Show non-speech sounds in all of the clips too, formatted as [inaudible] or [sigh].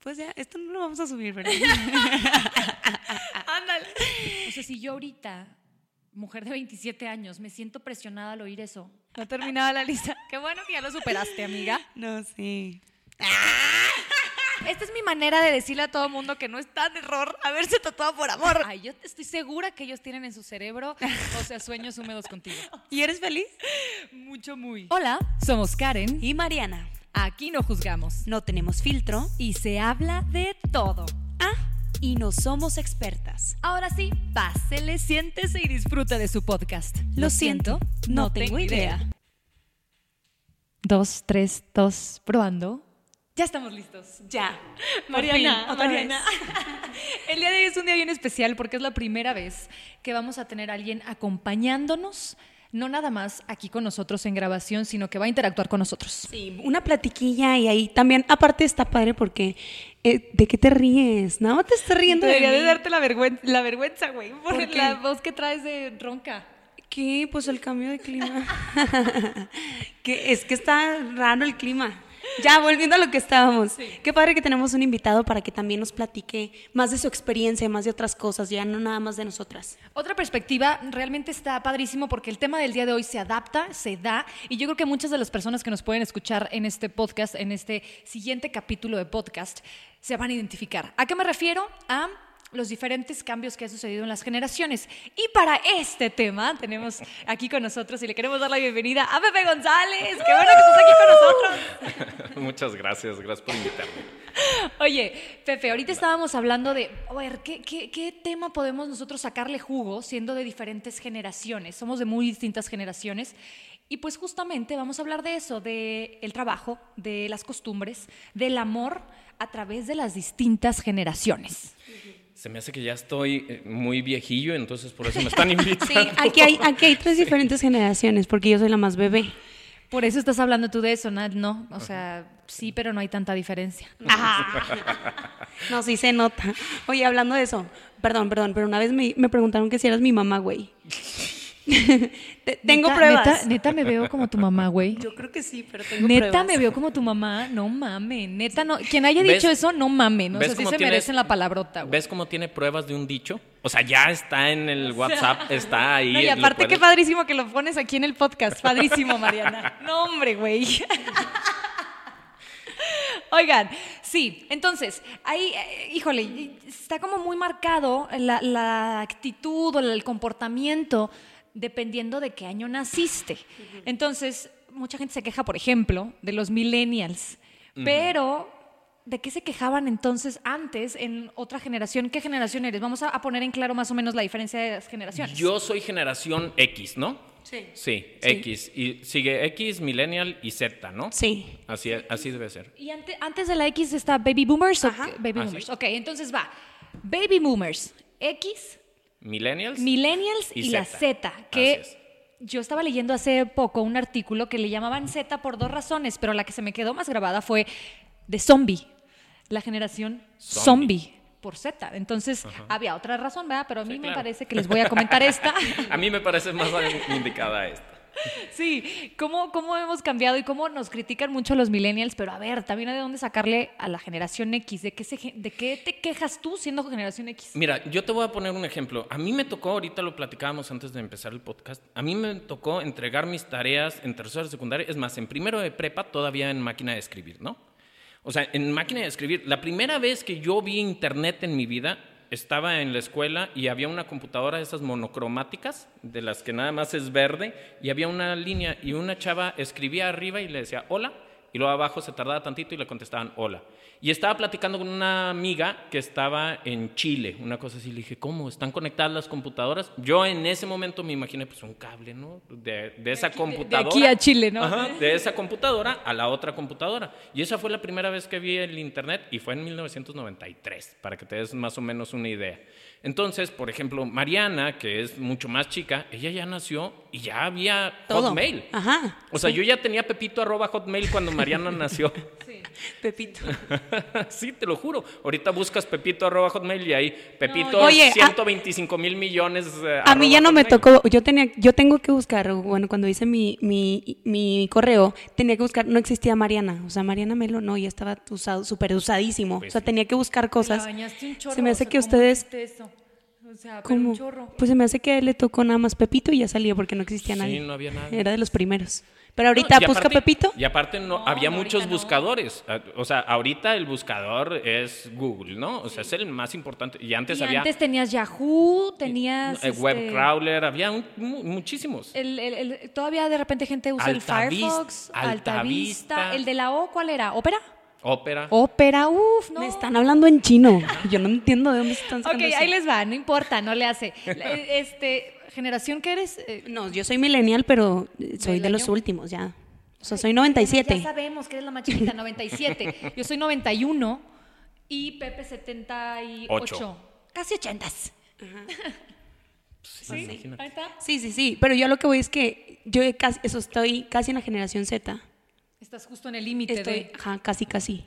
Pues ya, esto no lo vamos a subir, ¿verdad? [laughs] Ándale. O sea, si yo ahorita, mujer de 27 años, me siento presionada al oír eso. No terminaba la lista. Qué bueno que ya lo superaste, amiga. No, sí. Esta es mi manera de decirle a todo el mundo que no está de error haberse tatuado por amor. Ay, yo estoy segura que ellos tienen en su cerebro, o sea, sueños húmedos contigo. ¿Y eres feliz? Mucho, muy. Hola, somos Karen. Y Mariana. Aquí no juzgamos. No tenemos filtro. Y se habla de todo. Ah, y no somos expertas. Ahora sí, pásele, siéntese y disfruta de su podcast. Lo siento, no tengo idea. Dos, tres, dos, probando. Ya estamos listos. Ya. Mariana, fin, otra Mariana. vez. [laughs] El día de hoy es un día bien especial porque es la primera vez que vamos a tener a alguien acompañándonos, no nada más aquí con nosotros en grabación, sino que va a interactuar con nosotros. Sí, una platiquilla y ahí también, aparte está padre porque, eh, ¿de qué te ríes? No, te estás riendo Debería de, de darte la vergüenza, la vergüenza, güey, por, la voz que traes de ronca. ¿Qué? Pues el cambio de clima. [laughs] que es que está raro el clima. Ya, volviendo a lo que estábamos. Qué padre que tenemos un invitado para que también nos platique más de su experiencia, más de otras cosas, ya no nada más de nosotras. Otra perspectiva realmente está padrísimo porque el tema del día de hoy se adapta, se da, y yo creo que muchas de las personas que nos pueden escuchar en este podcast, en este siguiente capítulo de podcast, se van a identificar. ¿A qué me refiero? A los diferentes cambios que ha sucedido en las generaciones. Y para este tema tenemos aquí con nosotros y le queremos dar la bienvenida a Pepe González. ¡Qué bueno que estás aquí con nosotros! [laughs] Muchas gracias, gracias por invitarme. Oye, Pepe, ahorita estábamos hablando de, a ver, ¿qué, qué, qué tema podemos nosotros sacarle jugo siendo de diferentes generaciones? Somos de muy distintas generaciones. Y pues justamente vamos a hablar de eso, de el trabajo, de las costumbres, del amor a través de las distintas generaciones. Se me hace que ya estoy eh, muy viejillo, entonces por eso me están [laughs] invitando. Sí, aquí hay, aquí hay tres diferentes generaciones, porque yo soy la más bebé. Por eso estás hablando tú de eso, Nat, ¿no? O sea, sí, pero no hay tanta diferencia. [laughs] No, sí se nota. Oye, hablando de eso, perdón, perdón, pero una vez me, me preguntaron que si eras mi mamá, güey. Te- tengo Neta- pruebas. Neta, neta me veo como tu mamá, güey. Yo creo que sí, pero tengo Neta pruebas. me veo como tu mamá, no mames, neta no. Quien haya ¿Ves? dicho eso, no mames, ¿no? O ¿Ves sea, sí cómo se tienes- merecen la palabrota, güey. ¿Ves cómo tiene pruebas de un dicho? O sea, ya está en el WhatsApp, está ahí. No, y aparte, qué padrísimo que lo pones aquí en el podcast. Padrísimo, Mariana. No, hombre, güey. [laughs] Oigan, sí, entonces, ahí, eh, híjole, está como muy marcado la, la actitud o el comportamiento dependiendo de qué año naciste. Entonces, mucha gente se queja, por ejemplo, de los millennials, pero ¿de qué se quejaban entonces antes en otra generación? ¿Qué generación eres? Vamos a, a poner en claro más o menos la diferencia de las generaciones. Yo soy generación X, ¿no? Sí. Sí, X. Y sigue X, Millennial y Z, ¿no? Sí. Así, así debe ser. Y ante- antes de la X está Baby Boomers. Ajá. Baby Ah, Boomers. sí. Ok, entonces va. Baby Boomers, X, Millennials. Millennials y, Y la Z. Que yo estaba leyendo hace poco un artículo que le llamaban Z por dos razones, pero la que se me quedó más grabada fue de zombie. La generación zombie. Zombie. por Z. Entonces, había otra razón, ¿verdad? Pero a mí Sí, me parece que les voy a comentar esta. [laughs] A mí me parece más indicada esta. Sí, ¿cómo, cómo hemos cambiado y cómo nos critican mucho los millennials, pero a ver, también hay de dónde sacarle a la generación X. ¿De qué, se ¿De qué te quejas tú siendo generación X? Mira, yo te voy a poner un ejemplo. A mí me tocó, ahorita lo platicábamos antes de empezar el podcast, a mí me tocó entregar mis tareas en tercero de secundaria, es más, en primero de prepa todavía en máquina de escribir, ¿no? O sea, en máquina de escribir, la primera vez que yo vi internet en mi vida, estaba en la escuela y había una computadora de esas monocromáticas, de las que nada más es verde, y había una línea y una chava escribía arriba y le decía hola, Y luego abajo se tardaba tantito y le contestaban hola. Y estaba platicando con una amiga que estaba en Chile, una cosa así. Le dije, ¿cómo? ¿Están conectadas las computadoras? Yo en ese momento me imaginé, pues, un cable, ¿no? De, de esa computadora. de aquí a Chile, ¿no? Ajá, de [laughs] esa computadora a la otra computadora. Y esa fue la primera vez que vi el Internet y fue en 1993, para que te des más o menos una idea. Entonces, por ejemplo, Mariana, que es mucho más chica, ella ya nació y ya había Todo. Hotmail. Ajá. O sea, yo ya tenía Pepito arroba Hotmail cuando Mariana nació. [laughs] [laughs] Pepito. [laughs] sí, te lo juro. Ahorita buscas Pepito arroba Hotmail y ahí Pepito No, oye, a- 125 mil millones. eh, A mí ya no me tocó, yo tenía, yo tengo que buscar, bueno, cuando hice mi, mi, mi correo, tenía que buscar, no existía Mariana, o sea, Mariana Melo no, ya estaba usado, súper usadísimo, Pues o sea, tenía que buscar cosas. bañaste un chorro, Se me o hace sea, que ¿cómo ustedes, hiciste eso? O sea, pero ¿cómo? un chorro. Pues se me hace que le tocó nada más Pepito y ya salía porque no existía Sí, nadie. no había nadie. Era de los primeros. Pero ahorita No, busca aparte- Pepito. Y aparte no, No, había no, muchos buscadores. Ah, O sea, ahorita el buscador es Google, ¿no? O sea, es el más importante. Y antes y había antes tenías Yahoo, tenías... eh, este, Webcrawler, había un- mu- muchísimos. El, el- el- todavía de repente gente usa el Firefox, Altavista. Altavista. ¿El de la O cuál era? ¿Ópera? Ópera. Ópera, uff, no. Me están hablando en chino. Yo no entiendo de dónde están Ok, sacando eso. ahí les va, no importa, no le hace. La- [laughs] Este, generación que eres... Eh, No, yo soy millennial, pero soy ¿Del de los últimos ya. O sea, soy Ya 97. sabemos que eres la más chiquita, 97. Yo soy 91 y Pepe 78. Ocho. Casi 80. [laughs] Sí, imagínate. Ahí está. Sí, sí, sí. Pero yo lo que voy es que yo casi, eso estoy casi en la generación Z. Estás justo en el límite Estoy, de... ajá, casi, casi.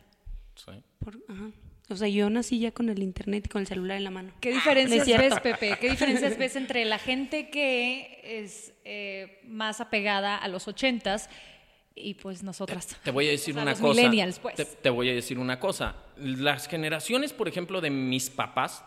Sí. Por- ajá. O sea, yo nací ya con el internet y con el celular en la mano. ¿Qué No diferencias ves, Pepe? ¿Qué diferencias ves entre la gente que es eh, más apegada a los ochentas y pues nosotras? Te voy a decir O sea, una los cosa. millennials, pues. Te, te voy a decir una cosa. Las generaciones, por ejemplo, de mis papás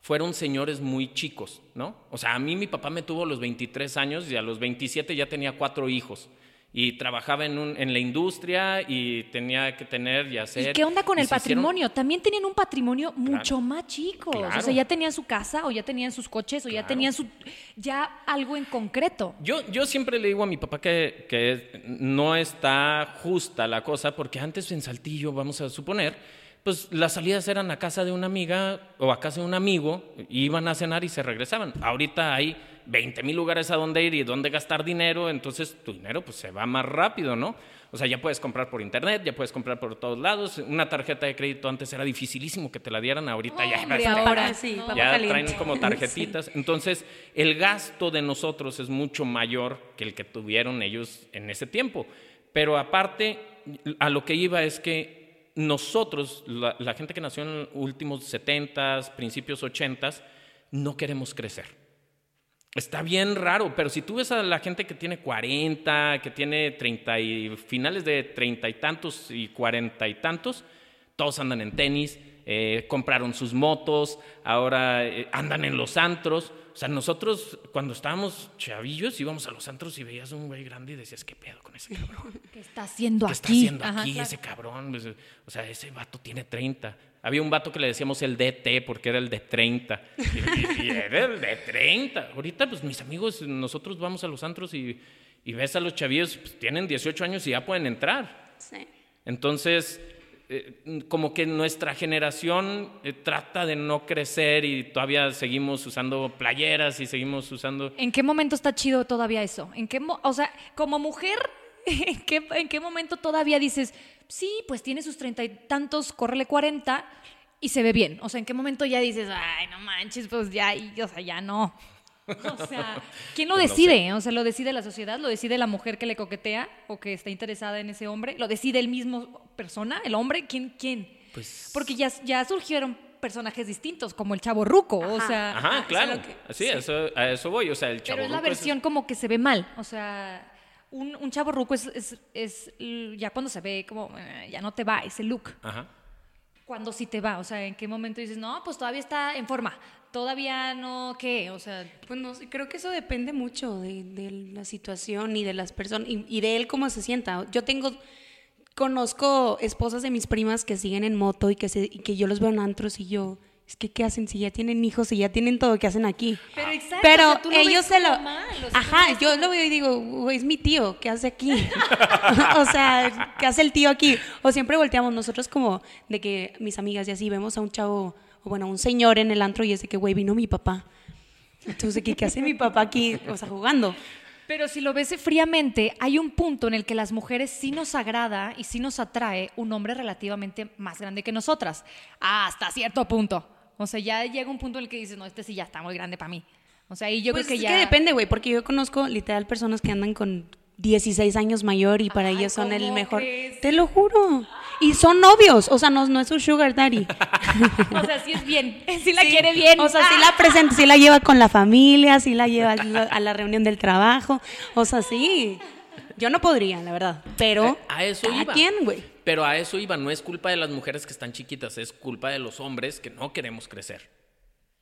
fueron señores muy chicos, ¿no? O sea, a mí mi papá me tuvo a los 23 años y a los 27 ya tenía cuatro hijos. Y trabajaba en, un- en la industria y tenía que tener y hacer. ¿Y qué onda con el hicieron- patrimonio? También tenían un patrimonio mucho más chico. O sea, ya tenían su casa, o ya tenían sus coches, o ya tenían su ya algo en concreto. Yo, yo siempre le digo a mi papá que, que no está justa la cosa, porque antes en Saltillo, vamos a suponer, pues las salidas eran a casa de una amiga o a casa de un amigo, iban a cenar y se regresaban. Ahorita hay 20 mil lugares a donde ir y donde gastar dinero, entonces tu dinero pues se va más rápido, ¿no? O sea, ya puedes comprar por internet, ya puedes comprar por todos lados. Una tarjeta de crédito antes era dificilísimo que te la dieran, ahorita ya Hombre, ahora sí, ya caliente. traen como tarjetitas. Entonces, el gasto de nosotros es mucho mayor que el que tuvieron ellos en ese tiempo. Pero aparte, a lo que iba es que nosotros, la, la gente que nació en los últimos 70s, principios 80s, no queremos crecer. Está bien raro, pero si tú ves a la gente que tiene 40, que tiene 30 y finales de 30 y tantos y 40 y tantos, todos andan en tenis, eh, compraron sus motos, ahora eh, andan en los antros. O sea, nosotros cuando estábamos chavillos íbamos a los antros y veías a un güey grande y decías, ¿qué pedo con ese cabrón? [laughs] ¿Qué está haciendo ¿Qué aquí? está haciendo Ajá, aquí claro. ese cabrón? Pues, O sea, ese vato tiene 30. Había un vato que le decíamos el DT porque era el de 30. Y, y- y era el de 30. Ahorita, pues mis amigos, nosotros vamos a los antros y, y ves a los chavillos, pues, tienen 18 años y ya pueden entrar. Sí. Entonces, eh, como que nuestra generación eh, trata de no crecer y todavía seguimos usando playeras y seguimos usando... ¿En qué momento está chido todavía eso? ¿En qué o sea, como mujer, [laughs] ¿en qué, en qué momento todavía dices, sí, pues tiene sus treinta y tantos, córrele 40 y se ve bien? O sea, ¿en qué momento ya dices, ay, no manches, pues ya, o sea, ya no? O sea, [laughs] ¿quién lo no decide? O sea, ¿lo decide la sociedad? ¿Lo decide la mujer que le coquetea o que está interesada en ese hombre? ¿Lo decide el mismo persona, el hombre? ¿Quién? ¿Quién? Pues... Porque ya, ya surgieron personajes distintos, como el chavo ruco, o Ajá. sea... Ajá, claro. que- sí, eso, a eso voy. O sea, el Pero es la versión como que se ve mal. O sea, un, un chavo ruco es, es, es ya cuando se ve como, eh, ya no te va ese look. Ajá. Cuando sí te va. O sea, ¿en qué momento dices, no, pues todavía está en forma? Todavía no, ¿qué? O sea, Pues no creo que eso depende mucho de, de la situación y de las personas y, y de él cómo se sienta. Yo tengo, conozco esposas de mis primas que siguen en moto y que, se, y que yo los veo en antros y yo, es que ¿qué hacen si ya tienen hijos y ya tienen todo? ¿Qué hacen aquí? Pero exacto, Pero o sea, tú lo ellos ves se lo... como mal, o sea, Ajá, yo lo veo y digo, "Güey, es mi tío, ¿qué hace aquí? [laughs] [laughs] o sea, ¿qué hace el tío aquí? O siempre volteamos nosotros como de que mis amigas y así vemos a un chavo, o bueno, un señor en el antro y es de que, güey, vino mi papá. Entonces, ¿qué, ¿qué hace mi papá aquí? O sea, jugando. Pero si lo ves fríamente, hay un punto en el que las mujeres sí nos agrada y sí nos atrae un hombre relativamente más grande que nosotras. Hasta cierto punto. O sea, ya llega un punto en el que dices, no, este sí ya está muy grande para mí. O sea, y yo Pues creo que es ya... que depende, güey, porque yo conozco literal personas que andan con 16 años mayor y para Ay, ellos son el ¿cómo mejor. crees? Te lo juro. Y son novios, o sea, no, no es un sugar daddy. [laughs] O sea, sí es bien. [laughs] Sí la Sí, quiere bien. O sea, sí la [laughs] presenta, sí la lleva con la familia, sí la lleva a la- a reunión del trabajo. O sea, sí. Yo no podría, la verdad. Pero Eh, A eso cada iba. quien, güey. Pero a eso iba, no es culpa de las mujeres que están chiquitas, es culpa de los hombres que no queremos crecer.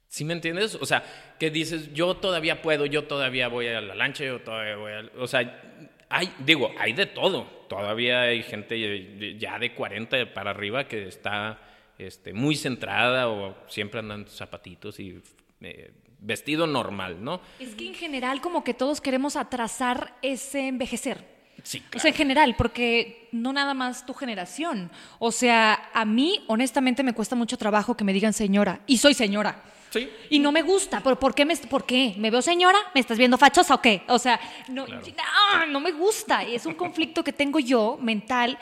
¿Sí me entiendes? O sea, que dices, yo todavía puedo, yo todavía voy a la lancha, yo todavía voy a... O sea, hay, digo, hay de todo. Todavía hay gente ya de 40 para arriba que está este, muy centrada o siempre andan en zapatitos y eh, vestido normal, ¿no? Es que en general como que todos queremos atrasar ese envejecer. Sí, O sea, en general, porque no nada más tu generación. O sea, a mí, honestamente, me cuesta mucho trabajo que me digan señora. Y soy señora. Sí. Y no me gusta. ¿Por, por, qué, me, ¿Por qué? ¿Me veo señora? ¿Me estás viendo fachosa o qué? O sea, no, no, no me gusta. Es un conflicto que tengo yo mental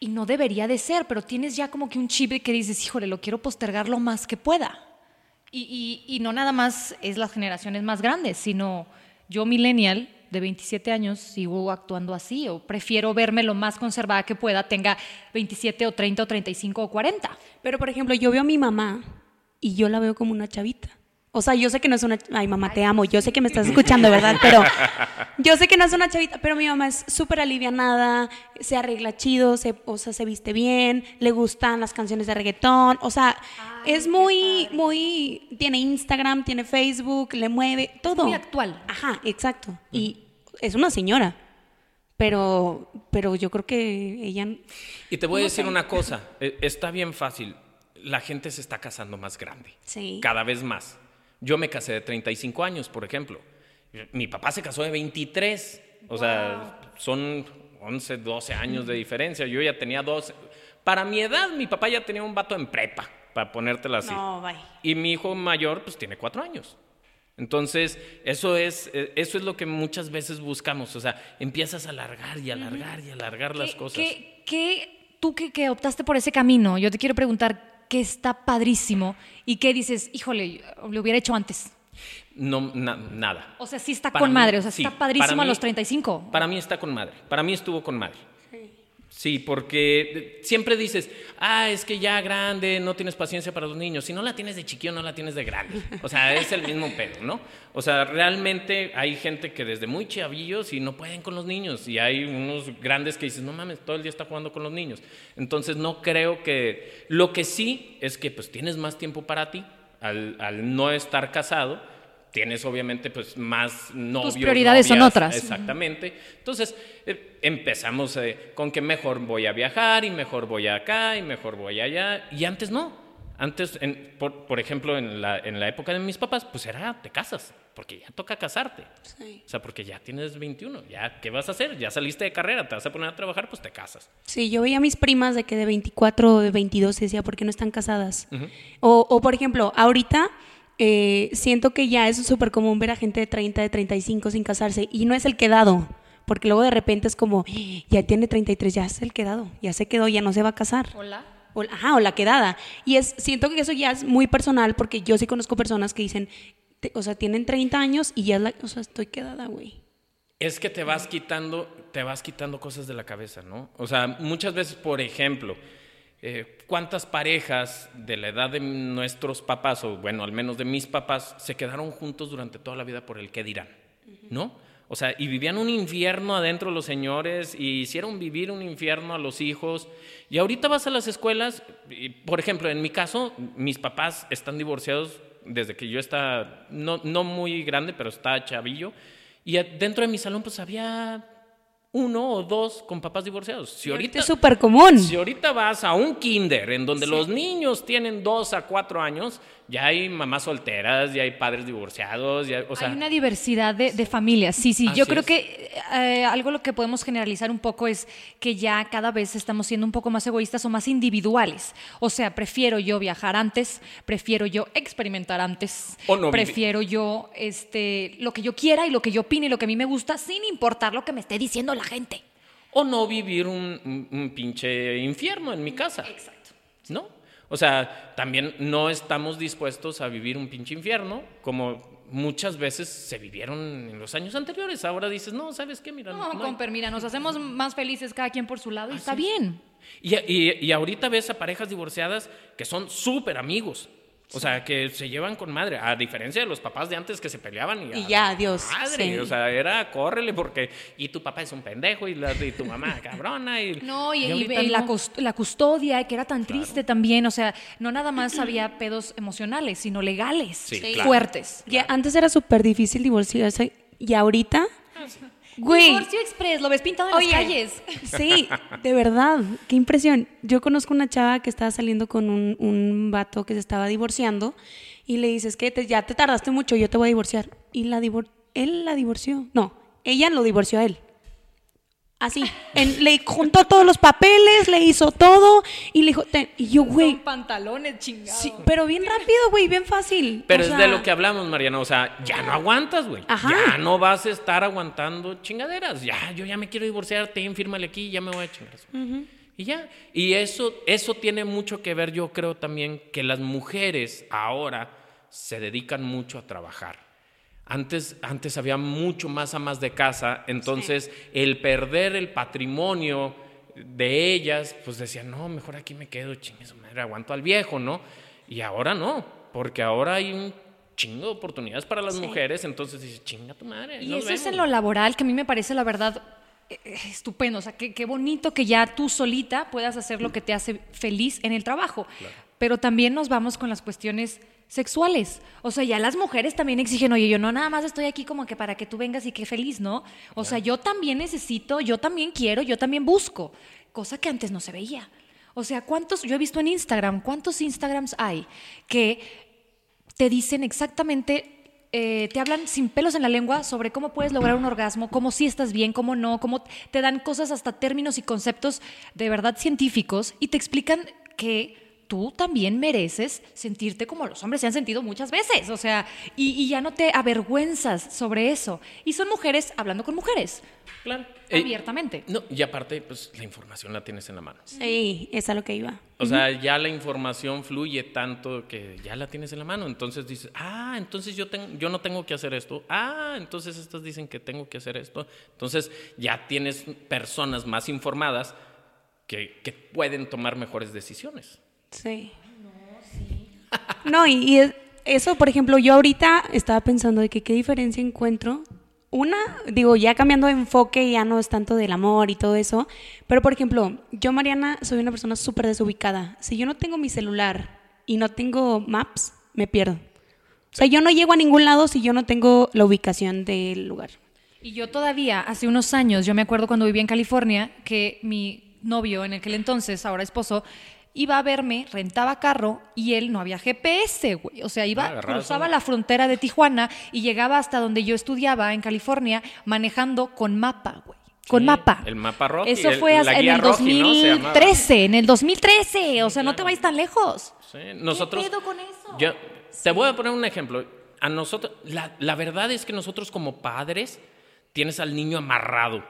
y no debería de ser, pero tienes ya como que un chip que dices, híjole, lo quiero postergar lo más que pueda. Y, y- y no nada más es las generaciones más grandes, sino yo, millennial, de 27 años, sigo actuando así, o prefiero verme lo más conservada que pueda, tenga 27 o 30 o 35 o 40. Pero, por ejemplo, yo veo a mi mamá y yo la veo como una chavita. O sea, yo sé que no es una... Ay, mamá, te amo. Yo sé que me estás escuchando, ¿verdad? [laughs] Pero yo sé que no es una chavita, pero mi mamá es súper alivianada, se arregla chido, se, o sea, se viste bien, le gustan las canciones de reggaetón. O sea, es muy, muy... Tiene Instagram, tiene Facebook, le mueve, todo. muy actual. Ajá, exacto. Y es una señora. Pero, pero yo creo que ella... Y te voy a decir una [laughs] cosa, eh, está bien fácil, la gente se está casando más grande, Sí. cada vez más. Yo me casé de 35 años, por ejemplo. Mi papá se casó de 23, o sea, son 11, 12 años de diferencia. Yo ya tenía 12. Para mi edad, mi papá ya tenía un vato en prepa, para ponértela así. No, bye. Y mi hijo mayor, pues tiene cuatro años. Entonces, eso es, eh, eso es lo que muchas veces buscamos. O sea, empiezas a alargar y alargar y alargar las ¿Qué- cosas. qué- qué- tú que, que optaste por ese camino, yo te quiero preguntar qué está padrísimo y qué dices, híjole, lo hubiera hecho antes. No, na- nada. O sea, sí está Para con mí, madre, o sea, sí, está padrísimo a los 35. Para mí está con madre. Para mí estuvo con madre. Sí, porque siempre dices, ah, es que ya grande, no tienes paciencia para los niños. Si no la tienes de chiquillo, no la tienes de grande. O sea, es el mismo pedo, ¿no? O sea, realmente hay gente que desde muy chavillos y no pueden con los niños. Y hay unos grandes que dices, no mames, todo el día está jugando con los niños. Entonces, no creo que... Lo que sí es que pues tienes más tiempo para ti al, al no estar casado. Tienes obviamente pues más novios. prioridades son otras. Exactamente. Entonces eh, empezamos eh, con que mejor voy a viajar y mejor voy acá y mejor voy allá. Y antes no. Antes, en- por, por ejemplo, en la, en la época de mis papás, pues era, te casas, porque ya toca casarte. Sí. O sea, porque ya tienes 21, ya, ¿qué vas a hacer? Ya saliste de carrera, te vas a poner a trabajar, pues te casas. Sí, yo veía a mis primas de que de 24 o de 22 y decía, ¿por qué no están casadas? o, o, por ejemplo, ahorita eh, siento que ya es súper común ver a gente de 30, de 35 sin casarse y no es el quedado, porque luego de repente es como, "Ah, ya tiene 33, ya es el quedado, ya se quedó, ya no se va a casar. Hola. O, ajá, o la quedada. Y es, siento que eso ya es muy personal porque yo sí conozco personas que dicen, te- o sea, tienen 30 años y ya es la, o sea, estoy quedada, güey. Es que te vas quitando, te vas quitando cosas de la cabeza, ¿no? O sea, muchas veces, por ejemplo, eh, ¿cuántas parejas de la edad de nuestros papás, o bueno, al menos de mis papás, se quedaron juntos durante toda la vida por el qué dirán? ¿No? O sea, y vivían un infierno adentro los señores, y hicieron vivir un infierno a los hijos. Y ahorita vas a las escuelas, por ejemplo, en mi caso, mis papás están divorciados desde que yo estaba, no, no muy grande, pero estaba chavillo. Y dentro de mi salón, pues había uno o dos con papás divorciados. Si ahorita, Es súper común. si ahorita vas a un kinder en donde los niños tienen dos a cuatro años, ya hay mamás solteras, ya hay padres divorciados, ya, o sea, Hay una diversidad de, de familias, sí, sí. Yo creo es. que eh, algo lo que podemos generalizar un poco es que ya cada vez estamos siendo un poco más egoístas o más individuales. O sea, prefiero yo viajar antes, prefiero yo experimentar antes, O no prefiero yo este, lo que yo quiera y lo que yo opine y lo que a mí me gusta, sin importar lo que me esté diciendo la gente. o no vivir un, un- un pinche infierno en mi casa. Exacto. ¿No? O sea, también no estamos dispuestos a vivir un pinche infierno como muchas veces se vivieron en los años anteriores. Ahora dices, no, ¿sabes qué? Mira, No, no comper, mira, nos hacemos más felices cada quien por su lado y está bien. Y, y- y ahorita ves a parejas divorciadas que son súper amigos. O sea, que se llevan con madre. A diferencia de los papás de antes que se peleaban y, Y ya, adiós, Madre, sí. o sea, era córrele porque. Y tu papá es un pendejo y, la, y tu mamá [laughs] cabrona. Y, No, y, y- ahorita y la, la custodia, que era tan triste también, o sea, no nada más había pedos emocionales, sino legales, Sí, claro. fuertes. Ya, antes era súper difícil divorciarse y ahorita, güey, Divorcio Express, lo ves pintado en Oye. las calles. sí, de verdad, qué impresión. Yo conozco una chava que estaba saliendo con un, un vato que se estaba divorciando y le dices que te- ya te tardaste mucho, yo te voy a divorciar. Y la divor él la divorció. No, ella lo divorció a él. Así, en- le juntó todos los papeles, le hizo todo y le dijo, "Ten". y yo, güey, pantalones chingados. sí, pero bien rápido, güey, bien fácil. Pero O es sea, de lo que hablamos, Mariana. O sea, ya no aguantas, güey. Ajá. Ya no vas a estar aguantando chingaderas. Ya, yo ya me quiero divorciar, ten, fírmale aquí, ya me voy a chingar. Y ya. Y eso, eso tiene mucho que ver, yo creo también, que las mujeres ahora se dedican mucho a trabajar. Antes, antes había mucho más amas de casa, entonces el perder el patrimonio de ellas, pues decían, no, mejor aquí me quedo, chingue su madre, aguanto al viejo, ¿no? Y ahora no, porque ahora hay un chingo de oportunidades para las mujeres, entonces dices, chinga tu madre. Y nos eso es en vemos". lo laboral, que a mí me parece la verdad eh, eh, estupendo. O sea, qué, qué bonito que ya tú solita puedas hacer lo que te hace feliz en el trabajo. Pero también nos vamos con las cuestiones sexuales. O sea, ya las mujeres también exigen, oye, yo no nada más estoy aquí como que para que tú vengas y que feliz, ¿no? O sea, yo también necesito, yo también quiero, yo también busco. Cosa que antes no se veía. O sea, ¿cuántos, yo he visto en Instagram, cuántos Instagrams hay que te dicen exactamente, eh, te hablan sin pelos en la lengua sobre cómo puedes lograr un orgasmo, cómo sí estás bien, cómo no, cómo te dan cosas hasta términos y conceptos de verdad científicos y te explican que tú también mereces sentirte como los hombres se han sentido muchas veces, o sea, y, y ya no te avergüenzas sobre eso. Y son mujeres hablando con mujeres, Claro. Eh, abiertamente. no, y aparte, pues la información la tienes en la mano. Sí, es a lo que iba. O sea, ya la información fluye tanto que ya la tienes en la mano. Entonces dices, ah, entonces yo, ten- yo no tengo que hacer esto. Ah, entonces estas dicen que tengo que hacer esto. Entonces ya tienes personas más informadas que, que pueden tomar mejores decisiones. Sí. No, y, y es- eso, por ejemplo, yo ahorita estaba pensando de que qué diferencia encuentro. Una, digo, ya cambiando de enfoque, ya no es tanto del amor y todo eso, pero por ejemplo, yo, Mariana, soy una persona súper desubicada. Si yo no tengo mi celular y no tengo maps, me pierdo. O sea, yo no llego a ningún lado si yo no tengo la ubicación del lugar. Y yo todavía, hace unos años, yo me acuerdo cuando vivía en California, que mi novio en aquel entonces, ahora esposo, iba a verme, rentaba carro y él no había GPS, güey. O sea, iba, Ah, cruzaba la frontera de Tijuana y llegaba hasta donde yo estudiaba en California manejando con mapa, güey. Con Sí, mapa. el mapa roji, Eso el- fue en el roji, ¿no? Se llamaba. 2013, en el 2013. O sea, no te vayas tan lejos. Sí, Nosotros, pedo con eso? Yo te voy a poner un ejemplo. A nosotros, la, la verdad es que nosotros como padres tienes al niño amarrado,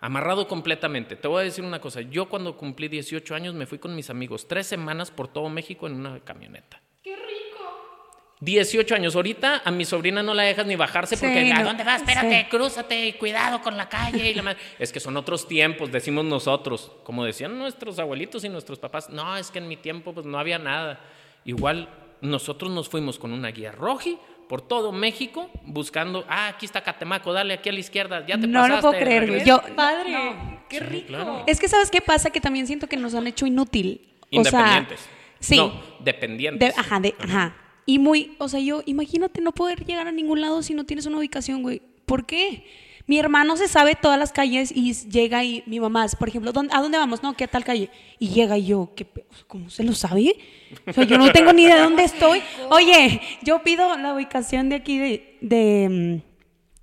amarrado completamente. Te voy a decir una cosa. Yo cuando cumplí 18 años me fui con mis amigos tres semanas por todo México en una camioneta. ¡Qué rico! 18 años. Ahorita a mi sobrina no la dejas ni bajarse porque Sí, ¿a no. dónde vas? Espérate, Sí. crúzate y cuidado con la calle. Y la madre". es que son otros tiempos, decimos nosotros. Como decían nuestros abuelitos y nuestros papás. No, es que en mi tiempo pues no había nada. Igual nosotros nos fuimos con una guía roji por todo México buscando, ah, aquí está Catemaco, dale aquí a la izquierda, ya te No lo pasaste. puedo creer, güey. regresa". Yo, Padre, qué Sí, rico. claro. Es que sabes qué pasa que también siento que nos han hecho inútil. O sea, Independientes. sí. No, dependientes. De- ajá, de, ajá. Y muy, o sea, yo, imagínate no poder llegar a ningún lado si no tienes una ubicación, güey. ¿Por qué? Mi hermano se sabe todas las calles y llega y mi mamá, por ejemplo, ¿dónde- ¿a dónde vamos? No, ¿qué tal calle? Y llega y yo, ¿qué, ¿cómo se lo sabe? O sea, yo no tengo ni idea de dónde estoy. Oye, yo pido la ubicación de aquí de, de,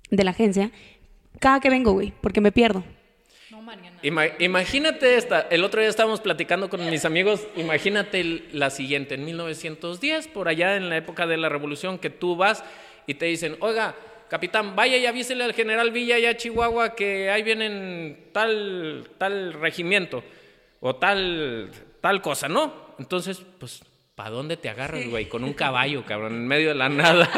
mm, de la agencia cada que vengo, güey, porque me pierdo. Ima- imagínate esta, el otro día estábamos platicando con mis amigos, imagínate el- la siguiente, en 1910, por allá en la época de la revolución, que tú vas y te dicen, oiga, capitán, vaya y avísele al general Villa y a Chihuahua que ahí vienen tal, tal regimiento o tal, tal cosa, ¿no? Entonces, pues, ¿para dónde te agarras, güey? Con un caballo, cabrón, en medio de la nada.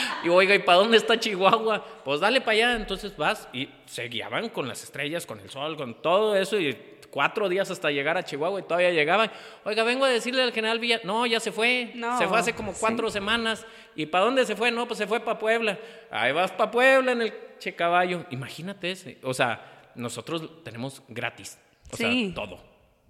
[laughs] y oiga, ¿y para dónde está Chihuahua? Pues dale para allá. Entonces vas y se guiaban con las estrellas, con el sol, con todo eso y cuatro días hasta llegar a Chihuahua y todavía llegaban. Oiga, vengo a decirle al general Villa, no, ya se fue. No, se fue hace como cuatro semanas. ¿Y para dónde se fue? No, pues se fue para Puebla. Ahí vas para Puebla en el che caballo. Imagínate ese. O sea, nosotros tenemos gratis. O Sí. sea, todo.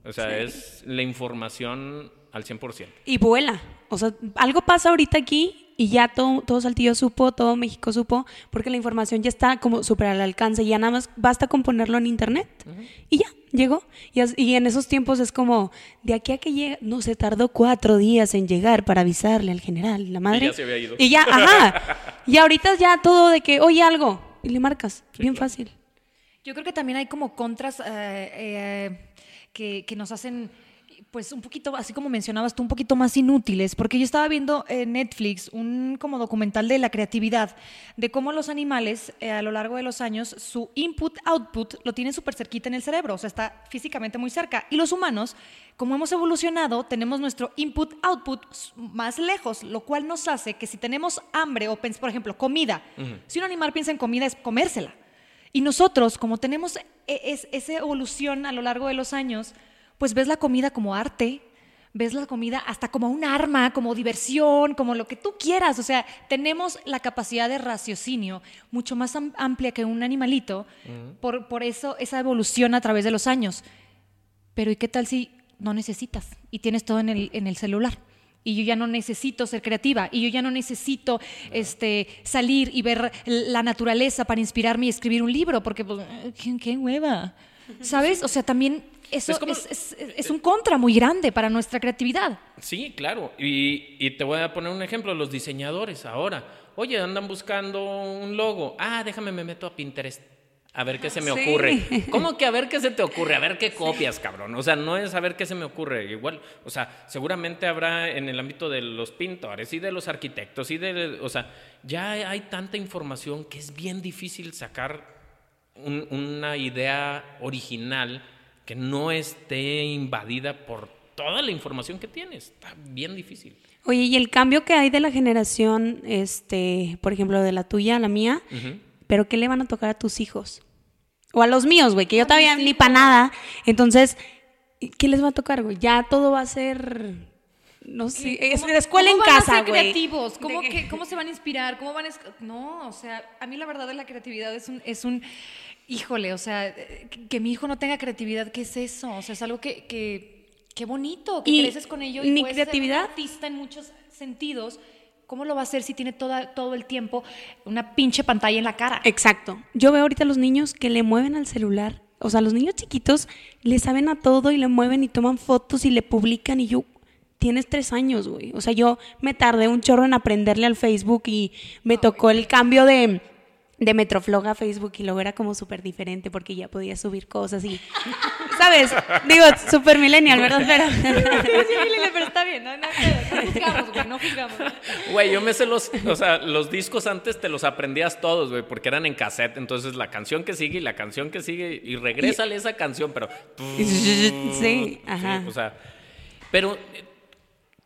O sea, es la información al 100%. Y vuela. O sea, algo pasa ahorita aquí y ya todo, todo Saltillo supo, todo México supo, porque la información ya está como súper al alcance. Ya nada más basta con ponerlo en internet. Y ya, llegó. Y, y en esos tiempos es como, de aquí a que llega, no se tardó cuatro días en llegar para avisarle al general, la madre. ya se había ido. Y ya, [laughs] ajá. y ahorita ya todo de que, oye algo, y le marcas. Bien fácil. Yo creo que también hay como contras eh, eh, que, que nos hacen, pues un poquito, así como mencionabas tú, un poquito más inútiles, porque yo estaba viendo en Netflix un como documental de la creatividad, de cómo los animales eh, a lo largo de los años, su input-output lo tienen súper cerquita en el cerebro, o sea, está físicamente muy cerca. Y los humanos, como hemos evolucionado, tenemos nuestro input-output más lejos, lo cual nos hace que si tenemos hambre o, pens- por ejemplo, comida, si un animal piensa en comida es comérsela. Y nosotros, como tenemos e- es- esa evolución a lo largo de los años, pues ves la comida como arte, ves la comida hasta como un arma, como diversión, como lo que tú quieras. O sea, tenemos la capacidad de raciocinio mucho más am- amplia que un animalito por, por eso, esa evolución a través de los años. Pero ¿y qué tal si no necesitas y tienes todo en el, en el celular? Y yo ya no necesito ser creativa, y yo ya no necesito este, salir y ver la naturaleza para inspirarme y escribir un libro, porque pues, ¿qué, qué hueva? ¿Sabes? O sea, también eso Es como- es, es- es un contra muy grande para nuestra creatividad. Sí, claro. Y, y te voy a poner un ejemplo, los diseñadores ahora. Oye, andan buscando un logo. Ah, déjame, me meto a Pinterest. A ver qué se me Sí. ocurre. [laughs] ¿Cómo que a ver qué se te ocurre? A ver qué copias, cabrón. O sea, no es a ver qué se me ocurre. Igual, o sea, seguramente habrá en el ámbito de los pintores y de los arquitectos y de, o sea, ya hay tanta información que es bien difícil sacar un- una idea original que no esté invadida por toda la información que tienes. Está bien difícil. Oye, y el cambio que hay de la generación, este, por ejemplo, de la tuya a la mía, pero ¿qué le van a tocar a tus hijos? O a los míos, güey, que yo todavía ni para nada. Entonces, ¿qué les va a tocar, güey? Ya todo va a ser, no sé, es de escuela en ¿Cómo van a casa, creativos? ¿Cómo, De que- que- ¿Cómo se van a inspirar? ¿Cómo van a No, o sea, a mí la verdad de la creatividad es un, es un híjole, o sea, que, que mi hijo no tenga creatividad, ¿qué es eso? O sea, es algo que, que qué bonito, que Y creces con ello y puedes ser creatividad. artista en muchos sentidos. ¿Cómo lo va a hacer si tiene toda, todo el tiempo una pinche pantalla en la cara? Exacto. Yo veo ahorita a los niños que le mueven al celular. O sea, los niños chiquitos le saben a todo y le mueven y toman fotos y le publican y yo, tienes tres años, güey. O sea, yo me tardé un chorro en aprenderle al Facebook y me tocó el cambio de, de Metroflog a Facebook y luego era como súper diferente porque ya podía subir cosas y, ¿sabes? Digo, súper millennial, ¿verdad? Pero... [laughs] pero está bien, no, no, no juzgamos, güey, no juzgamos. Güey, yo me sé los, o sea, los discos antes te los aprendías todos, güey, porque eran en cassette. Entonces la canción que sigue y la canción que sigue y regrésale esa canción, pero. [laughs] sí, ajá. o sea, pero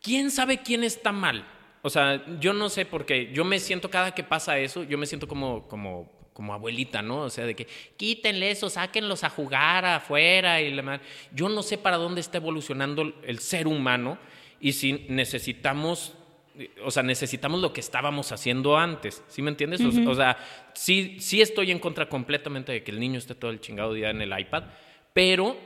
¿quién sabe quién está mal? O sea, yo no sé porque yo me siento cada que pasa eso, yo me siento como como como abuelita, ¿no? O sea, de que quítenle eso, sáquenlos a jugar afuera y la. Yo no sé para dónde está evolucionando el ser humano y si necesitamos o sea, necesitamos lo que estábamos haciendo antes, ¿sí me entiendes? O- O sea, sí, sí estoy en contra completamente de que el niño esté todo el chingado día en el iPad, pero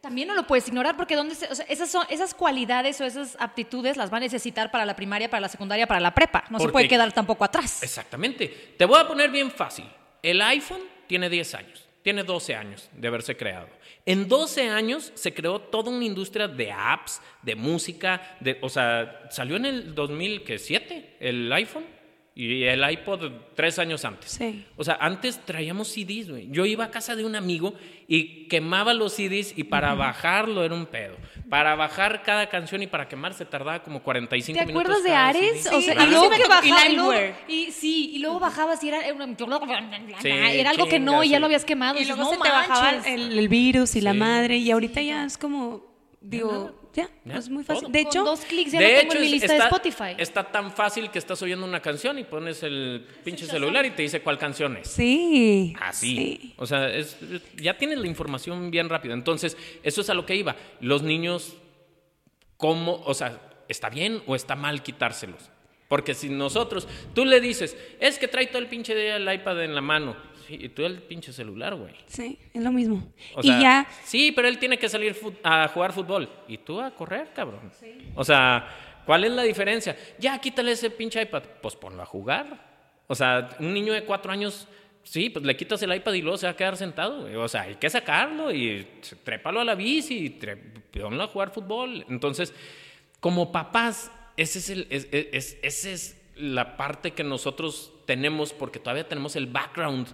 También no lo puedes ignorar porque ¿dónde se- o sea, esas, son, esas cualidades o esas aptitudes las va a necesitar para la primaria, para la secundaria, para la prepa. No se puede quedar tampoco atrás. Exactamente. Te voy a poner bien fácil. El iPhone tiene 10 años, tiene 12 años de haberse creado. En 12 años se creó toda una industria de apps, de música, de, o sea, salió en el 2007 el iPhone y el iPod tres años antes. Sí. O sea, antes traíamos CDs, güey. Yo iba a casa de un amigo y quemaba los CDs y para bajarlo era un pedo. Para bajar cada canción y para quemar se tardaba como 45 ¿Te minutos. acuerdas de cada Ares? CD. O sea, y luego que bajaba, y luego- Liveware. y sí, y luego bajabas y era, era, Sí, era algo que no y ya lo habías quemado. Y luego no se te bajaba el, el virus y la madre, y ahorita ya es como, digo, ya, Ya, es muy fácil. todo. De Con hecho, dos clics ya de lo tengo hecho, en mi lista está, de Spotify. está tan fácil que estás oyendo una canción y pones el pinche celular y te dice cuál canción es. sí. Así. sí. O sea, es- ya tienes la información bien rápida. Entonces, eso es a lo que iba. Los niños, ¿cómo? O sea, ¿está bien o está mal quitárselos? Porque si nosotros, tú le dices, es que trae todo el pinche día el iPad en la mano. Sí, y tú el pinche celular, güey. Sí, es lo mismo. O y sea, ya, Sí, pero él tiene que salir a jugar fútbol. Y tú a correr, cabrón. O sea, ¿cuál es la diferencia? Ya, quítale ese pinche iPad. Pues ponlo a jugar. O sea, un niño de cuatro años, sí, pues le quitas el iPad y luego se va a quedar sentado. güey. O sea, hay que sacarlo y trépalo a la bici y ponlo a jugar fútbol. Entonces, como papás, ese es el, es, es- ese es la parte que nosotros tenemos, porque todavía tenemos el background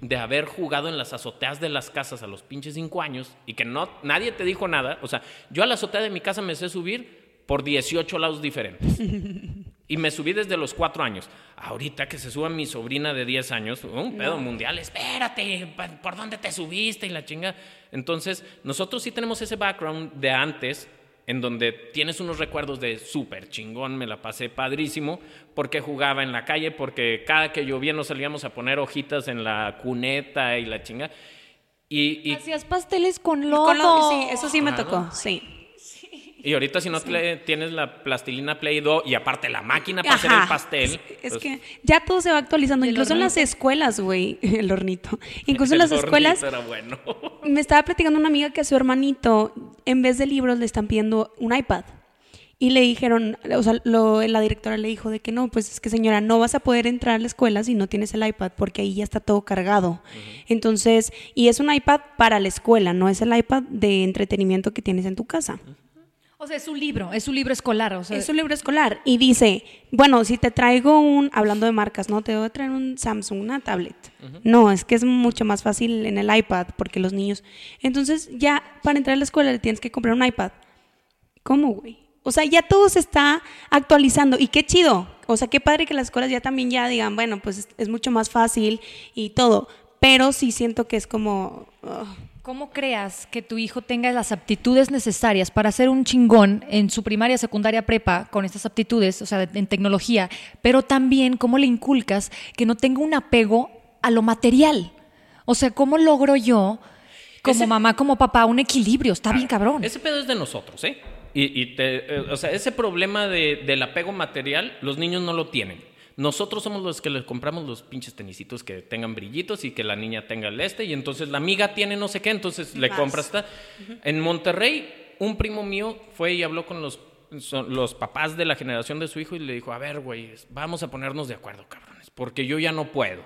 de haber jugado en las azoteas de las casas a los pinches cinco años y que no, nadie te dijo nada. O sea, yo a la azotea de mi casa me sé subir por 18 lados diferentes. [laughs] Y me subí desde los cuatro años. Ahorita que se suba mi sobrina de 10 años, un pedo mundial, espérate, ¿por dónde te subiste? Y la chinga. Entonces, nosotros sí tenemos ese background de antes, en donde tienes unos recuerdos de súper chingón, me la pasé padrísimo, porque jugaba en la calle, porque cada que llovía nos salíamos a poner hojitas en la cuneta y la chinga. Y, y, Hacías pasteles con lodo. con lo- sí, eso sí me tocó, sí. Y ahorita si no tienes la plastilina Play-Doh y aparte la máquina para hacer el pastel. Es, es pues, que ya todo se va actualizando, incluso en las escuelas, güey, [laughs] el hornito. Incluso en las escuelas, era bueno. [laughs] me estaba platicando una amiga que a su hermanito, en vez de libros, le están pidiendo un iPad. Y le dijeron, o sea, lo- la directora le dijo de que no, pues es que señora, no vas a poder entrar a la escuela si no tienes el iPad, porque ahí ya está todo cargado. Entonces, y es un iPad para la escuela, no es el iPad de entretenimiento que tienes en tu casa. O sea, es un libro, es un libro escolar. O sea, Es un libro escolar y dice, bueno, si te traigo un, hablando de marcas, ¿no? Te voy a traer un Samsung, una tablet. No, es que es mucho más fácil en el iPad porque los niños... Entonces ya para entrar a la escuela le tienes que comprar un iPad. ¿Cómo, güey? O sea, ya todo se está actualizando y qué chido. O sea, qué padre que las escuelas ya también ya digan, bueno, pues es, es mucho más fácil y todo. Pero sí siento que es como... ¿Cómo creas que tu hijo tenga las aptitudes necesarias para ser un chingón en su primaria, secundaria, prepa con estas aptitudes, o sea, en tecnología, pero también cómo le inculcas que no tenga un apego a lo material? O sea, ¿cómo logro yo, como Ese- mamá, como papá, un equilibrio? Está bien cabrón. Ese pedo es de nosotros, ¿eh? Y, y te- eh, o sea, ese problema de- del apego material, los niños no lo tienen. Nosotros somos los que les compramos los pinches tenisitos que tengan brillitos y que la niña tenga el este, y entonces la amiga tiene no sé qué, entonces le Vas. compras. esta. En Monterrey, un primo mío fue y habló con los, son- los papás de la generación de su hijo y le dijo: A ver, güey, vamos a ponernos de acuerdo, cabrones, porque yo ya no puedo.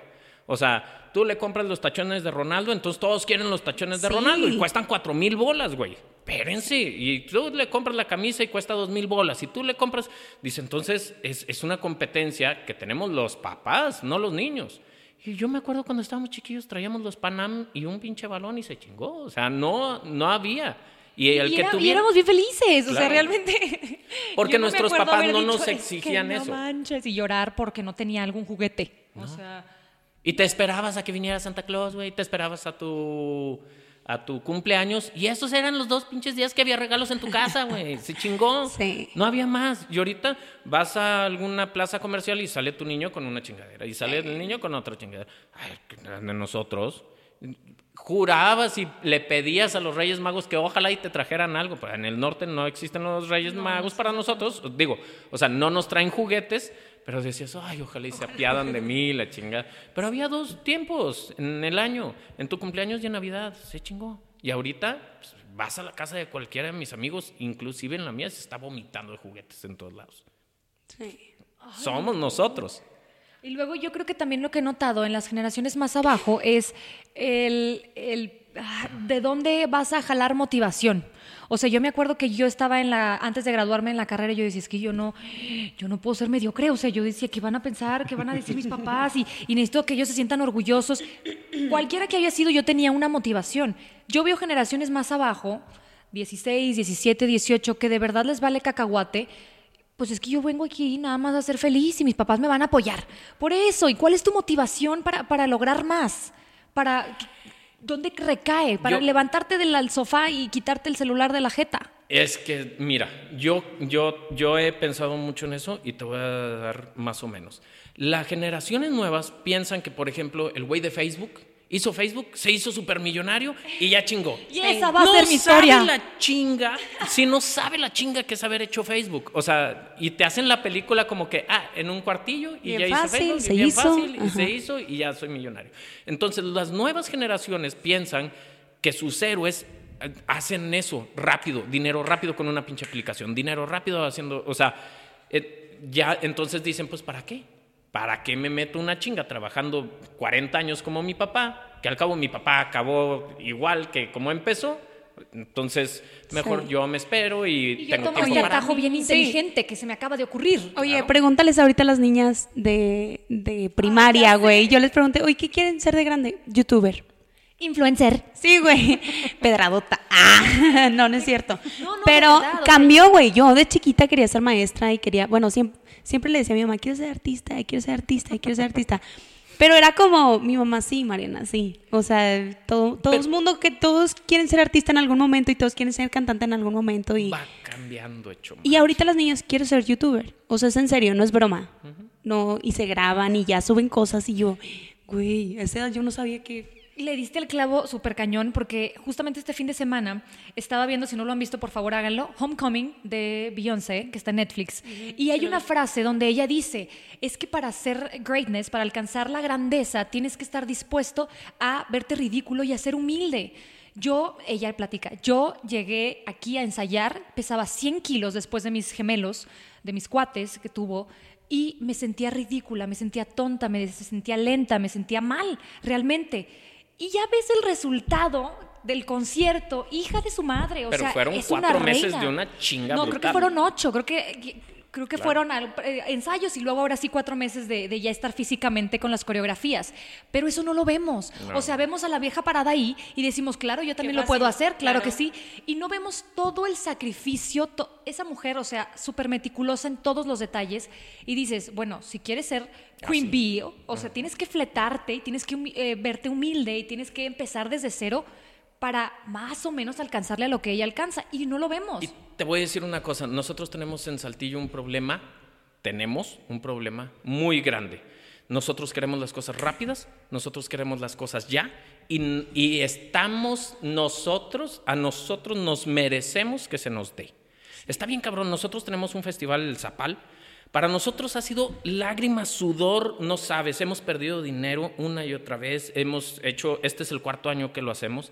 O sea, tú le compras los tachones de Ronaldo, entonces todos quieren los tachones de Sí. Ronaldo y cuestan cuatro mil bolas, güey. Espérense. Y tú le compras la camisa y cuesta dos mil bolas. Y tú le compras. Dice, entonces es, es una competencia que tenemos los papás, no los niños. Y yo me acuerdo cuando estábamos chiquillos, traíamos los Panam y un pinche balón y se chingó. O sea, no, no había. Y el y, que era- y tuviera. éramos bien felices, o sea, realmente. [laughs] Porque nuestros papás no nos "Es que exigían no eso". manches", y llorar porque no tenía algún juguete. O sea, Y te esperabas a que viniera Santa Claus, güey. Te esperabas a tu, a tu cumpleaños. Y esos eran los dos pinches días que había regalos en tu casa, güey. [laughs] Se chingó. Sí. No había más. Y ahorita vas a alguna plaza comercial y sale tu niño con una chingadera. Y sale el niño con otra chingadera. Ay, de nosotros. Jurabas y le pedías a los Reyes Magos que ojalá y te trajeran algo. Pero en el norte no existen los Reyes Magos para nosotros. Digo, o sea, no nos traen juguetes, pero decías, ay, ojalá y se apiadan de mí, la chingada. Pero había dos tiempos en el año, en tu cumpleaños y en Navidad, se chingó. Y ahorita pues, vas a la casa de cualquiera de mis amigos, inclusive en la mía, se está vomitando de juguetes en todos lados. Sí. Somos nosotros. Y luego yo creo que también lo que he notado en las generaciones más abajo es el, el, ah, de dónde vas a jalar motivación. O sea, yo me acuerdo que yo estaba en la, antes de graduarme en la carrera, yo decía, es que yo no, yo no puedo ser mediocre. O sea, yo decía, ¿qué van a pensar? ¿Qué van a decir mis [laughs] papás? Y, y necesito que ellos se sientan orgullosos. Cualquiera que haya sido, yo tenía una motivación. Yo veo generaciones más abajo, 16, 17, 18, que de verdad les vale cacahuate. Pues es que yo vengo aquí nada más a ser feliz y mis papás me van a apoyar. Por eso, ¿y cuál es tu motivación para, para lograr más? Para ¿Dónde recae? Para Yo- levantarte del sofá y quitarte el celular de la jeta. Es que, mira, yo, yo, yo he pensado mucho en eso y te voy a dar más o menos. Las generaciones nuevas piensan que, por ejemplo, el güey de Facebook hizo Facebook, se hizo supermillonario y ya chingó. Y esa va a no ser mi sabe historia. la chinga, si no sabe la chinga que es haber hecho Facebook. O sea, y te hacen la película como que, ah, en un cuartillo y Bien ya hice fácil, Facebook, y se bien hizo, fácil, y se hizo y ya soy millonario. Entonces, las nuevas generaciones piensan que sus héroes eh, hacen eso rápido, dinero rápido con una pinche aplicación, dinero rápido haciendo, o sea, eh, ya entonces dicen, pues ¿para qué? ¿Para qué me meto una chinga trabajando 40 años como mi papá? Que al cabo mi papá acabó igual que como empezó. Entonces, mejor Sí. yo me espero y, Y yo tengo tomo tiempo para atajo mí. bien Sí. inteligente que se me acaba de ocurrir. Oye, Claro. pregúntales ahorita a las niñas de, de primaria, güey. Yo les pregunté, oye, ¿qué quieren ser de grande? Youtuber. Influencer. Sí, güey. [laughs] Pedradota. Ah, [laughs] no, no es cierto. No, no, Pero cambió, güey. Yo de chiquita quería ser maestra y quería, bueno, siempre, siempre le decía a mi mamá, quiero ser artista, quiero ser artista, quiero ser artista. Pero era como, mi mamá sí, Mariana, sí. O sea, todo, todo el mundo que todos quieren ser artista en algún momento y todos quieren ser cantante en algún momento y... Va cambiando hecho. Y ahorita las niñas quiero ser youtuber. O sea, es en serio, no es broma. No, y se graban y ya suben cosas y yo, güey, a esa edad yo no sabía que. Le diste el clavo súper cañón porque justamente este fin de semana estaba viendo, si no lo han visto, por favor háganlo, Homecoming de Beyoncé, que está en Netflix. Y hay una frase donde ella dice, es que para hacer greatness, para alcanzar la grandeza, tienes que estar dispuesto a verte ridículo y a ser humilde. Yo, ella platica, yo llegué aquí a ensayar, pesaba 100 kilos después de mis gemelos, de mis cuates que tuvo, y me sentía ridícula, me sentía tonta, me sentía lenta, me sentía mal, realmente. Y ya ves el resultado del concierto, hija de su madre. O Pero sea, fueron es una cuatro meses reina. de una chinga No, creo que fueron ocho, creo que, creo que fueron al- eh, ensayos y luego ahora sí cuatro meses de, de ya estar físicamente con las coreografías. Pero eso no lo vemos. O sea, vemos a la vieja parada ahí y decimos, claro, yo también lo puedo hacer, claro, claro. que sí. Y no vemos todo el sacrificio, to- esa mujer, o sea, súper meticulosa en todos los detalles. Y dices, bueno, si quieres ser Queen Bee, o, o sea, tienes que fletarte y tienes que eh, verte humilde y tienes que empezar desde cero para más o menos alcanzarle a lo que ella alcanza. Y no lo vemos. Y te voy a decir una cosa, nosotros tenemos en Saltillo un problema, tenemos un problema muy grande. Nosotros queremos las cosas rápidas, nosotros queremos las cosas ya y, y estamos nosotros, a nosotros nos merecemos que se nos dé. Está bien cabrón, nosotros tenemos un festival, el Zapal. Para nosotros ha sido lágrimas, sudor, no sabes, hemos perdido dinero una y otra vez, hemos hecho, este es el cuarto año que lo hacemos.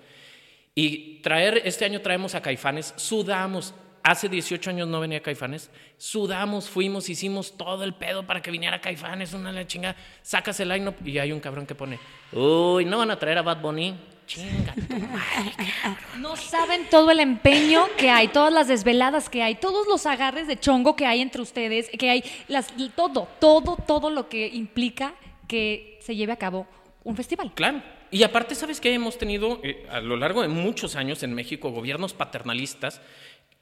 Y traer, este año traemos a Caifanes, sudamos. Hace 18 años no venía Caifanes, sudamos, fuimos, hicimos todo el pedo para que viniera Caifanes, una la chinga, sacas el line y hay un cabrón que pone, uy, no van a traer a Bad Bunny, chinga. tu madre". No saben todo el empeño que hay, todas las desveladas que hay, todos los agarres de chongo que hay entre ustedes, que hay las, todo, todo, todo lo que implica que se lleve a cabo un festival. Claro. Y aparte, ¿sabes qué? Hemos tenido eh, a lo largo de muchos años en México gobiernos paternalistas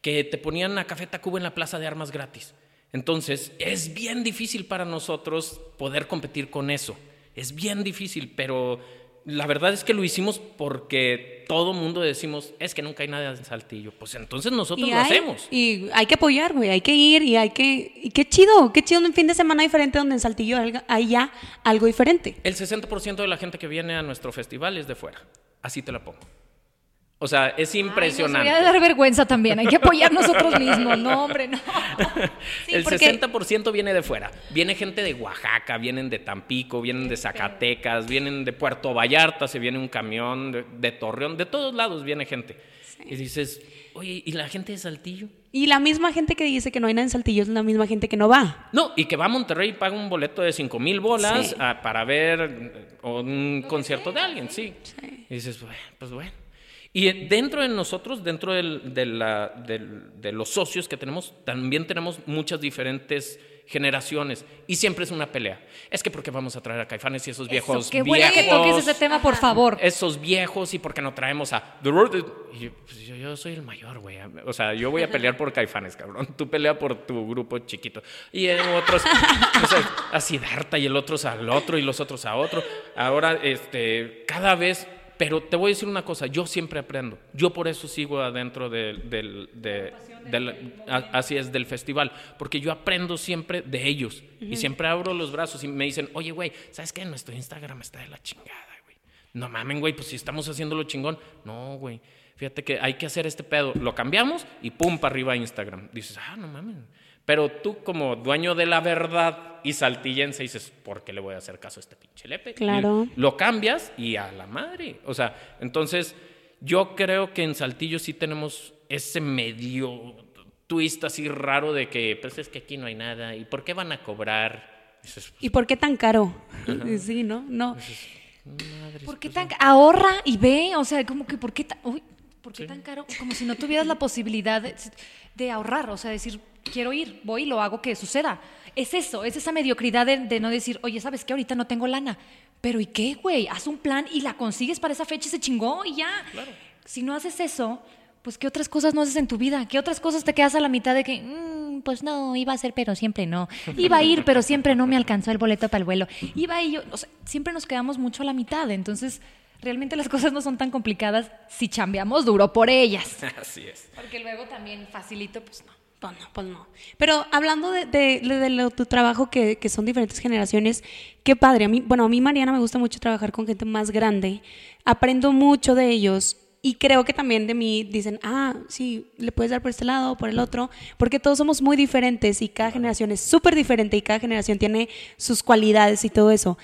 que te ponían a Café Tacuba en la plaza de armas gratis. Entonces, es bien difícil para nosotros poder competir con eso. Es bien difícil, pero la verdad es que lo hicimos porque todo mundo decimos, es que nunca hay nada en Saltillo. Pues entonces nosotros Y lo hay, hacemos. Y hay que apoyar, güey, hay que ir y hay que... Y qué chido, qué chido un fin de semana diferente donde en Saltillo hay- hay ya algo diferente. El 60% de la gente que viene a nuestro festival es de fuera. Así te la pongo. O sea, es impresionante. Ay, nos debería de dar vergüenza también, hay que apoyar nosotros mismos, no, hombre, no. [laughs] el porque- 60% viene de fuera. Viene gente de Oaxaca, vienen de Tampico, vienen de Zacatecas, vienen de Puerto Vallarta, se viene un camión, de, de Torreón, de todos lados viene gente. Y dices, oye, ¿y la gente de Saltillo? Y la misma gente que dice que no hay nada en Saltillo es la misma gente que no va. No, y que va a Monterrey y paga un boleto de 5 mil bolas Sí. para ver eh, un concierto de alguien, sí. Y dices, "Bueno, pues bueno. Y dentro de nosotros, dentro del- de, la- del- de los socios que tenemos, también tenemos muchas diferentes generaciones y siempre es una pelea. Es que porque vamos a traer a Caifanes y esos viejos Eso, qué bueno que viejos, toques ese tema, por favor. esos viejos y por qué no traemos a The Road. Y yo, pues, yo, yo soy el mayor, güey. O sea, yo voy a [laughs] pelear por Caifanes, cabrón. Tú pelea por tu grupo chiquito. Y otros, [laughs] o sea, a Siddhartha y el otro al otro y los otros a otro. Ahora, este, cada vez. Pero te voy a decir una cosa, yo siempre aprendo. Yo por eso sigo adentro del, del, de- del- a- así es, del festival, porque yo aprendo siempre de ellos. Y siempre abro los brazos y me dicen, oye, güey, ¿sabes qué? Nuestro Instagram está de la chingada, güey. No mamen, güey, pues si estamos haciéndolo chingón. No, güey. Fíjate que hay que hacer este pedo. Lo cambiamos y pum, para arriba Instagram. Dices, ah, no mamen. Pero tú, como dueño de la verdad y saltillense, dices, ¿por qué le voy a hacer caso a este pinche lepe? Claro. Y lo cambias y a la madre. O sea, entonces, yo creo que en Saltillo sí tenemos ese medio twist así raro de que, pues es que aquí no hay nada. ¿Y por qué van a cobrar? Dices, ¿Y por qué tan caro? [laughs] Sí, ¿no? No. ¿Por qué tan ahorra y ve? O sea, como que ¿por qué, ta- uy, ¿por qué tan caro? [laughs] Como si no tuvieras la posibilidad de, de ahorrar, o sea, decir, quiero ir, voy y lo hago que suceda. Es eso, es esa mediocridad de, de no decir, oye, ¿sabes qué? Ahorita no tengo lana. Pero ¿y qué, güey? Haz un plan y la consigues para esa fecha y se chingó y ya. Si no haces eso, pues ¿qué otras cosas no haces en tu vida? ¿Qué otras cosas te quedas a la mitad de que, "Mm, pues no, iba a ser, pero siempre no. Iba a ir, pero siempre no me alcanzó el boleto para el vuelo. Iba y yo, o sea, siempre nos quedamos mucho a la mitad. Entonces, realmente las cosas no son tan complicadas si chambeamos duro por ellas. [laughs] así es. Porque luego también facilito, pues no. Pues no, pues no. Pero hablando de, de- de lo- tu trabajo, que, que son diferentes generaciones, qué padre. A mí, bueno, a mí, Mariana, me gusta mucho trabajar con gente más grande. Aprendo mucho de ellos y creo que también de mí dicen, ah, sí, le puedes dar por este lado o por el otro, porque todos somos muy diferentes y cada generación es súper diferente y cada generación tiene sus cualidades y todo eso.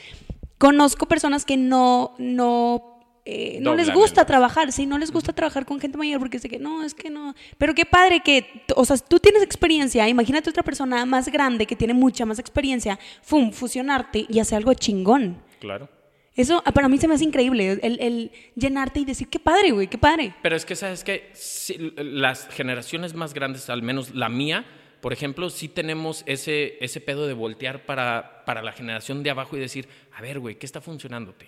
Conozco personas que no, no, eh, no les gusta el- trabajar, sí, no les gusta trabajar con gente mayor porque sé que no, es que no. Pero qué padre que, o sea, tú tienes experiencia, imagínate otra persona más grande que tiene mucha más experiencia, fum, fusionarte y hacer algo chingón. Claro. Eso ah, para mí se me hace increíble, el, el llenarte y decir, qué padre, güey, qué padre. Pero es que, ¿sabes que las generaciones más grandes, al menos la mía, por ejemplo, sí tenemos ese, ese pedo de voltear para, para la generación de abajo y decir, a ver, güey, ¿qué está funcionándote?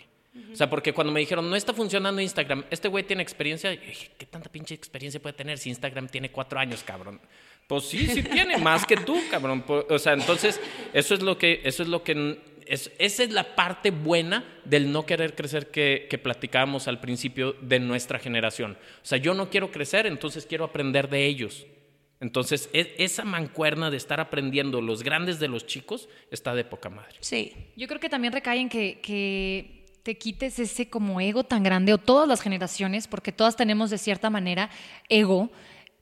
O sea, porque cuando me dijeron, no está funcionando Instagram, este güey tiene experiencia, dije, ¿qué tanta pinche experiencia puede tener si Instagram tiene cuatro años, cabrón? Pues sí, sí tiene, más que tú, cabrón. Po- O sea, entonces, eso es lo que, eso es lo que, es- esa es la parte buena del no querer crecer que, que platicábamos al principio de nuestra generación. O sea, yo no quiero crecer, entonces quiero aprender de ellos. Entonces, e- esa mancuerna de estar aprendiendo los grandes de los chicos está de poca madre. Sí. Yo creo que también recae en que, que te quites ese como ego tan grande, o todas las generaciones, porque todas tenemos de cierta manera ego.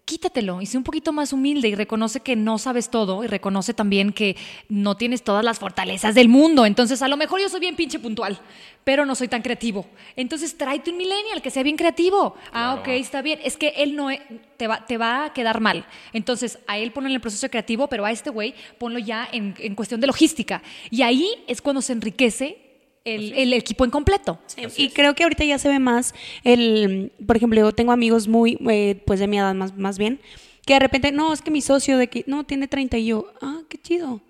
Quítatelo y sé un poquito más humilde y reconoce que no sabes todo y reconoce también que no tienes todas las fortalezas del mundo. Entonces, a lo mejor yo soy bien pinche puntual, pero no soy tan creativo. Entonces, tráete un millennial que sea bien creativo. Ah, ok, está bien. Es que él no e- te va, te va a quedar mal. Entonces, a él ponlo en el proceso creativo, pero a este güey ponlo ya en, en cuestión de logística. Y ahí es cuando se enriquece el, el equipo en completo. Sí, y creo que ahorita ya se ve más el, por ejemplo, yo tengo amigos muy, eh, pues de mi edad más, más bien, que de repente, no, es que mi socio de que, no, tiene 30 y yo, ah, qué chido.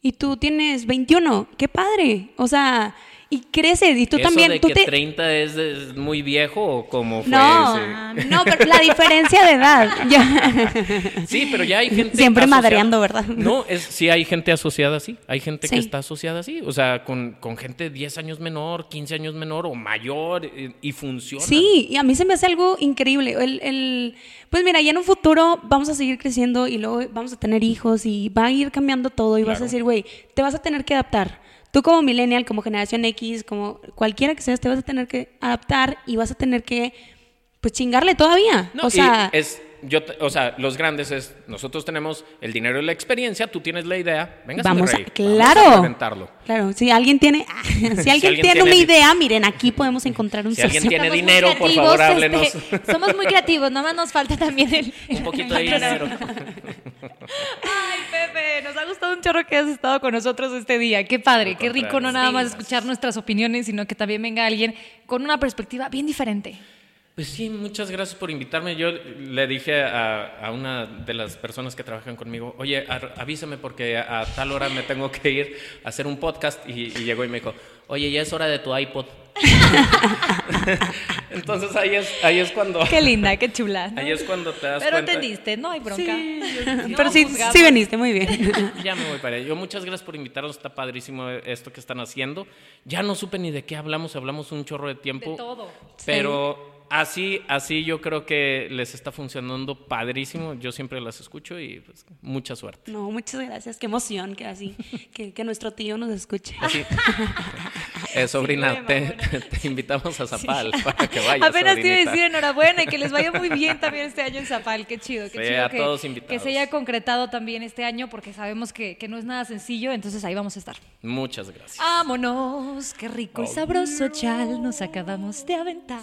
Y tú tienes 21, qué padre. O sea, y creces y tú ¿Eso también, de tú que te... 30 es, es muy viejo o cómo fue No, ese? no, pero la diferencia de edad. [laughs] ya. Sí, pero ya hay gente. [laughs] Siempre asociada- madreando, ¿verdad? No, es, sí hay gente asociada así. Hay gente que está asociada así. O sea, con, con gente 10 años menor, 15 años menor o mayor eh, y funciona. Sí, y a mí se me hace algo increíble. El, el- pues mira, ya en un futuro vamos a seguir creciendo y luego vamos a tener hijos y va a ir cambiando todo y vas a decir, güey, te vas a tener que adaptar. Tú como millennial, como generación X, como cualquiera que seas, te vas a tener que adaptar y vas a tener que, pues chingarle todavía. No, o sea, es, yo, te- o sea, los grandes es, nosotros tenemos el dinero y la experiencia, tú tienes la idea, venga, Vamos a, rey, claro. vamos a reventarlo. Claro, si alguien tiene, [laughs] si alguien, alguien tiene tiene una idea, miren, aquí podemos encontrar un Si alguien socio. tiene Estamos muy dinero, por creativos, favor, háblenos. este, somos muy creativos, nada más nos falta también el, Un poquito de dinero. Ay, Pepe, nos ha gustado un chorro que has estado con nosotros este día. Qué padre, qué rico no nada más escuchar nuestras opiniones, sino que también venga alguien con una perspectiva bien diferente. Pues sí, muchas gracias por invitarme. Yo le dije a, a una de las personas que trabajan conmigo, oye, ar- avísame porque a, a tal hora me tengo que ir a hacer un podcast y, y llegó y me dijo, oye, ya es hora de tu iPod. [laughs] Entonces ahí es, ahí es cuando... Qué linda, qué chula. ¿no? Ahí es cuando te das Pero cuenta. entendiste, no hay bronca. [laughs] No Pero sí, sí veniste, muy bien. [laughs] Ya me voy para allá. Yo muchas gracias por invitarnos. Está padrísimo esto que están haciendo. Ya no supe ni de qué hablamos. Hablamos un chorro de tiempo. De todo. Pero así, así yo creo que les está funcionando padrísimo. Yo siempre las escucho y pues, mucha suerte. No, muchas gracias, qué emoción que así, [laughs] que, que nuestro tío nos escuche. Así. [laughs] Eh, sobrina, Sí, te, invitamos a Zapal para que vayas. Apenas te iba a decir enhorabuena y que les vaya muy bien también este año en Zapal. Qué chido, qué Sí, chido a que, todos que invitados. se haya concretado también este año porque sabemos que, que no es nada sencillo, entonces ahí vamos a estar. Muchas gracias. Vámonos, qué rico y sabroso chal nos acabamos de aventar.